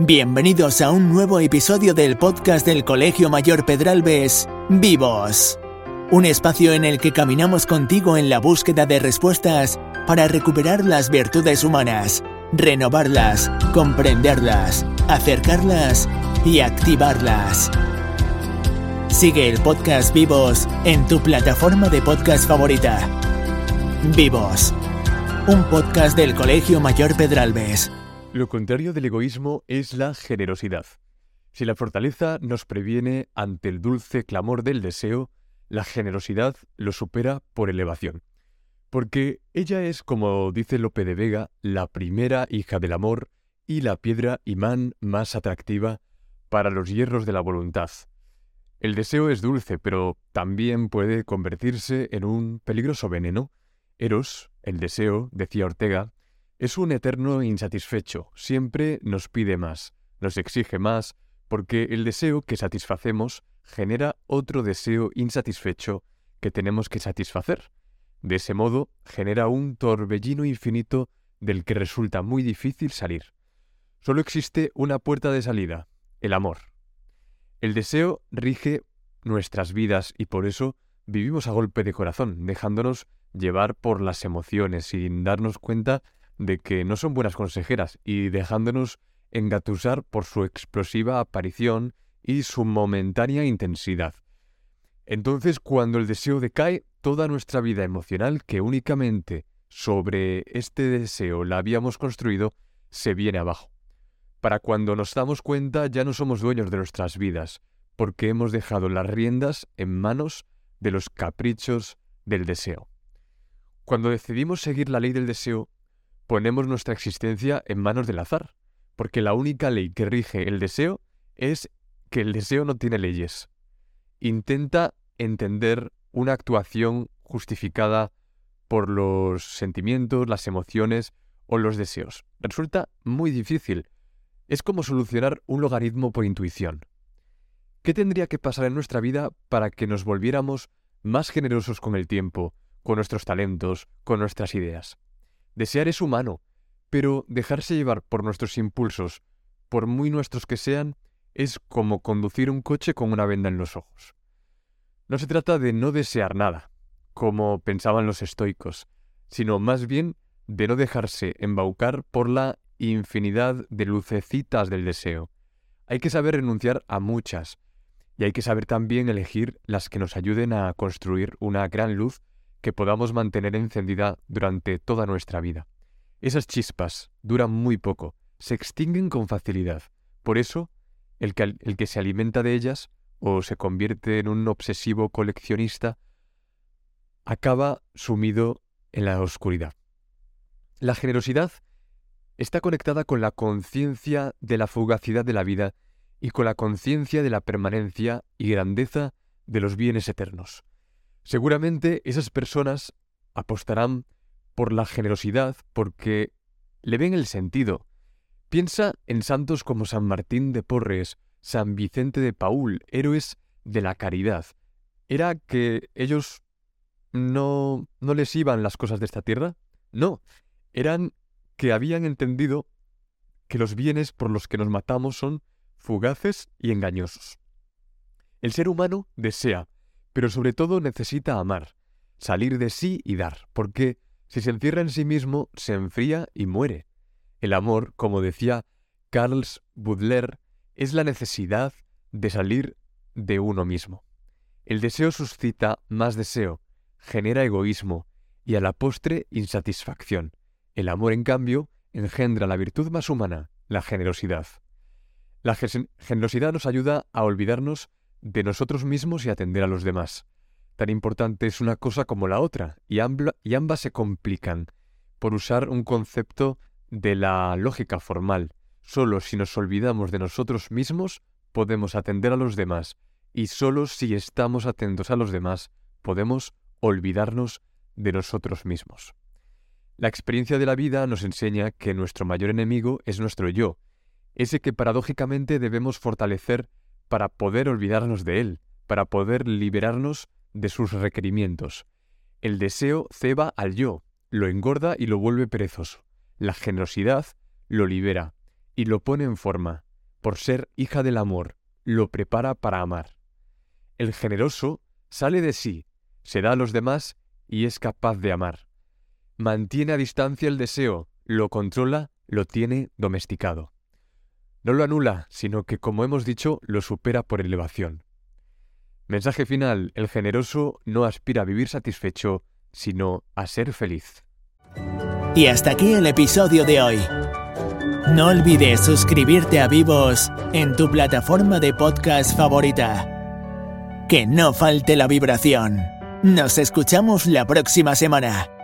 Bienvenidos a un nuevo episodio del podcast del Colegio Mayor Pedralbes, Vivos. Un espacio en el que caminamos contigo en la búsqueda de respuestas para recuperar las virtudes humanas, renovarlas, comprenderlas, acercarlas y activarlas. Sigue el podcast Vivos en tu plataforma de podcast favorita. Vivos, un podcast del Colegio Mayor Pedralbes. Lo contrario del egoísmo es la generosidad. Si la fortaleza nos previene ante el dulce clamor del deseo, la generosidad lo supera por elevación. Porque ella es, como dice Lope de Vega, la primera hija del amor y la piedra imán más atractiva para los hierros de la voluntad. El deseo es dulce, pero también puede convertirse en un peligroso veneno. Eros, el deseo, decía Ortega, es un eterno insatisfecho, siempre nos pide más, nos exige más, porque el deseo que satisfacemos genera otro deseo insatisfecho que tenemos que satisfacer. De ese modo, genera un torbellino infinito del que resulta muy difícil salir. Solo existe una puerta de salida, el amor. El deseo rige nuestras vidas y por eso vivimos a golpe de corazón, dejándonos llevar por las emociones sin darnos cuenta de que no son buenas consejeras y dejándonos engatusar por su explosiva aparición y su momentánea intensidad. Entonces, cuando el deseo decae, toda nuestra vida emocional, que únicamente sobre este deseo la habíamos construido, se viene abajo. Para cuando nos damos cuenta ya no somos dueños de nuestras vidas, porque hemos dejado las riendas en manos de los caprichos del deseo. Cuando decidimos seguir la ley del deseo, ponemos nuestra existencia en manos del azar, porque la única ley que rige el deseo es que el deseo no tiene leyes. Intenta entender una actuación justificada por los sentimientos, las emociones o los deseos. Resulta muy difícil. Es como solucionar un logaritmo por intuición. ¿Qué tendría que pasar en nuestra vida para que nos volviéramos más generosos con el tiempo, con nuestros talentos, con nuestras ideas? Desear es humano, pero dejarse llevar por nuestros impulsos, por muy nuestros que sean, es como conducir un coche con una venda en los ojos. No se trata de no desear nada, como pensaban los estoicos, sino más bien de no dejarse embaucar por la infinidad de lucecitas del deseo. Hay que saber renunciar a muchas, y hay que saber también elegir las que nos ayuden a construir una gran luz que podamos mantener encendida durante toda nuestra vida. Esas chispas duran muy poco, se extinguen con facilidad. Por eso, el que, el que se alimenta de ellas o se convierte en un obsesivo coleccionista, acaba sumido en la oscuridad. La generosidad está conectada con la conciencia de la fugacidad de la vida y con la conciencia de la permanencia y grandeza de los bienes eternos. Seguramente esas personas apostarán por la generosidad porque le ven el sentido. Piensa en santos como San Martín de Porres, San Vicente de Paul, héroes de la caridad. ¿Era que ellos no, no les iban las cosas de esta tierra? No, eran que habían entendido que los bienes por los que nos matamos son fugaces y engañosos. El ser humano desea pero sobre todo necesita amar, salir de sí y dar, porque si se encierra en sí mismo, se enfría y muere. El amor, como decía Carls Baudelaire, es la necesidad de salir de uno mismo. El deseo suscita más deseo, genera egoísmo y a la postre insatisfacción. El amor, en cambio, engendra la virtud más humana, la generosidad. La generosidad nos ayuda a olvidarnos de nosotros mismos y atender a los demás. Tan importante es una cosa como la otra, y, ambas se complican, por usar un concepto de la lógica formal. Solo si nos olvidamos de nosotros mismos podemos atender a los demás, y solo si estamos atentos a los demás podemos olvidarnos de nosotros mismos. La experiencia de la vida nos enseña que nuestro mayor enemigo es nuestro yo, ese que paradójicamente debemos fortalecer para poder olvidarnos de Él, para poder liberarnos de sus requerimientos. El deseo ceba al yo, lo engorda y lo vuelve perezoso. La generosidad lo libera y lo pone en forma, por ser hija del amor, lo prepara para amar. El generoso sale de sí, se da a los demás y es capaz de amar. Mantiene a distancia el deseo, lo controla, lo tiene domesticado. No lo anula, sino que, como hemos dicho, lo supera por elevación. Mensaje final, el generoso no aspira a vivir satisfecho, sino a ser feliz. Y hasta aquí el episodio de hoy. No olvides suscribirte a Vivos en tu plataforma de podcast favorita. Que no falte la vibración. Nos escuchamos la próxima semana.